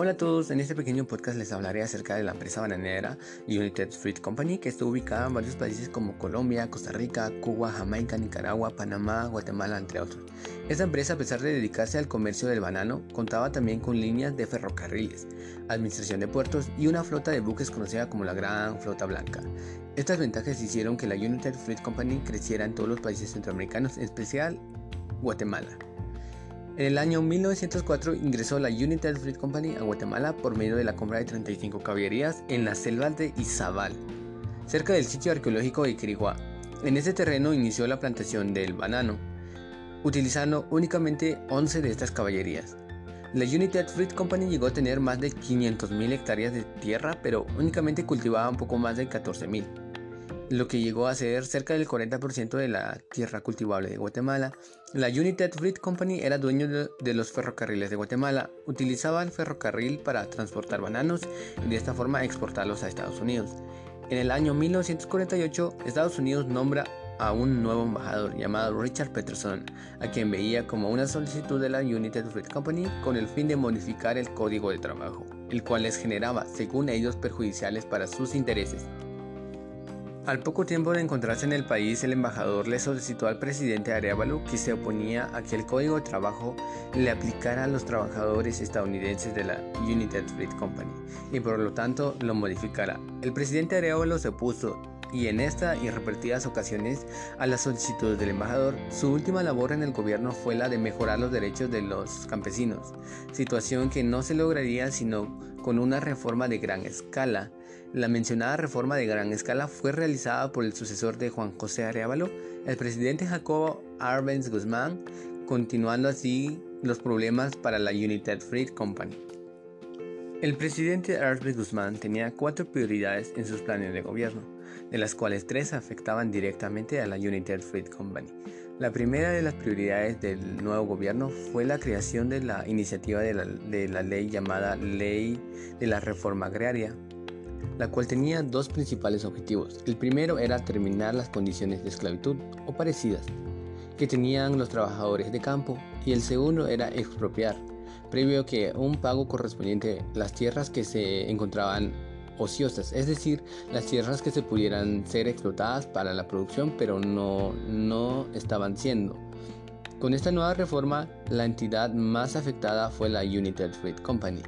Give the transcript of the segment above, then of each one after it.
Hola a todos, en este pequeño podcast les hablaré acerca de la empresa bananera United Fruit Company que está ubicada en varios países como Colombia, Costa Rica, Cuba, Jamaica, Nicaragua, Panamá, Guatemala, entre otros. Esta empresa, a pesar de dedicarse al comercio del banano, contaba también con líneas de ferrocarriles, administración de puertos y una flota de buques conocida como la Gran Flota Blanca. Estas ventajas hicieron que la United Fruit Company creciera en todos los países centroamericanos, en especial Guatemala. En el año 1904 ingresó la United Fruit Company a Guatemala por medio de la compra de 35 caballerías en las selvas de Izabal, cerca del sitio arqueológico de Quiriguá. En ese terreno inició la plantación del banano, utilizando únicamente 11 de estas caballerías. La United Fruit Company llegó a tener más de 500.000 hectáreas de tierra, pero únicamente cultivaba un poco más de 14.000 lo que llegó a ser cerca del 40% de la tierra cultivable de Guatemala. La United Fruit Company era dueño de, los ferrocarriles de Guatemala, utilizaba el ferrocarril para transportar bananos y de esta forma exportarlos a Estados Unidos. En el año 1948, Estados Unidos nombra a un nuevo embajador llamado Richard Peterson, a quien veía como una solicitud de la United Fruit Company con el fin de modificar el código de trabajo, el cual les generaba, según ellos, perjudiciales para sus intereses. Al poco tiempo de encontrarse en el país, el embajador le solicitó al presidente Arevalo que se oponía a que el código de trabajo le aplicara a los trabajadores estadounidenses de la United Fruit Company y por lo tanto lo modificara. El presidente Arevalo se opuso y en esta y repetidas ocasiones a las solicitudes del embajador, su última labor en el gobierno fue la de mejorar los derechos de los campesinos, situación que no se lograría sino con una reforma de gran escala la mencionada reforma de gran escala fue realizada por el sucesor de Juan José Arevalo, el presidente Jacobo Arbenz Guzmán, continuando así los problemas para la United Fruit Company. El presidente Arbenz Guzmán tenía cuatro prioridades en sus planes de gobierno, de las cuales tres afectaban directamente a la United Fruit Company. La primera de las prioridades del nuevo gobierno fue la creación de la iniciativa de la ley llamada Ley de la Reforma Agraria, la cual tenía dos principales objetivos. El primero era terminar las condiciones de esclavitud o parecidas que tenían los trabajadores de campo y el segundo era expropiar, previo que un pago correspondiente las tierras que se encontraban ociosas, es decir, las tierras que se pudieran ser explotadas para la producción pero no, no estaban siendo. Con esta nueva reforma, la entidad más afectada fue la United Fruit Company.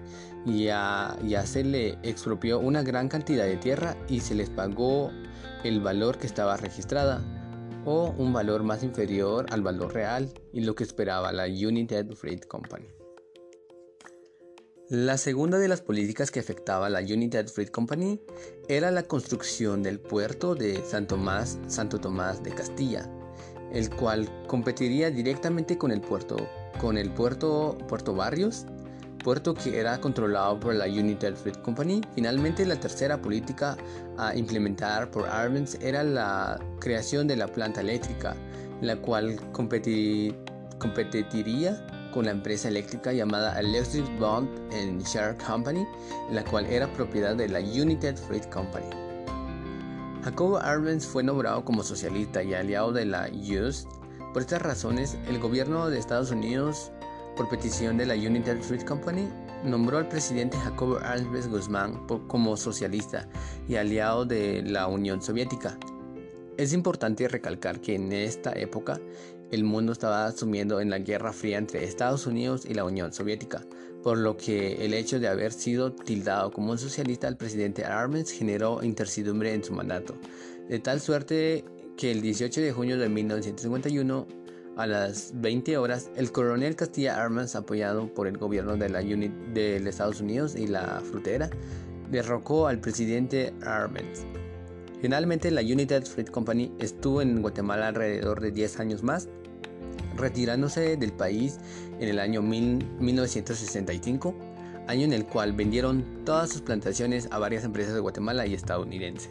Ya, ya se le expropió una gran cantidad de tierra y se les pagó el valor que estaba registrada o un valor más inferior al valor real y lo que esperaba la United Fruit Company. La segunda de las políticas que afectaba a la United Fruit Company era la construcción del puerto de Santo Tomás de Castilla, el cual competiría directamente con el puerto, con puerto Barrios, puerto que era controlado por la United Fruit Company. Finalmente, la tercera política a implementar por Arbenz era la creación de la planta eléctrica, la cual competiría con la empresa eléctrica llamada Electric Bond and Share Company, la cual era propiedad de la United Fruit Company. Jacobo Arbenz fue nombrado como socialista y aliado de la US. Por estas razones, el gobierno de Estados Unidos, por petición de la United Fruit Company, nombró al presidente Jacobo Arbenz Guzmán como socialista y aliado de la Unión Soviética. Es importante recalcar que en esta época el mundo estaba sumiendo en la Guerra Fría entre Estados Unidos y la Unión Soviética, por lo que el hecho de haber sido tildado como un socialista al presidente Arbenz generó incertidumbre en su mandato, de tal suerte que el 18 de junio de 1951 a las 20 horas, el coronel Castilla Arbenz, apoyado por el gobierno de la Unit de Estados Unidos y la frutera, derrocó al presidente Arbenz. Finalmente, la United Fruit Company estuvo en Guatemala alrededor de 10 años más retirándose del país en el año 1965, año en el cual vendieron todas sus plantaciones a varias empresas de Guatemala y estadounidenses.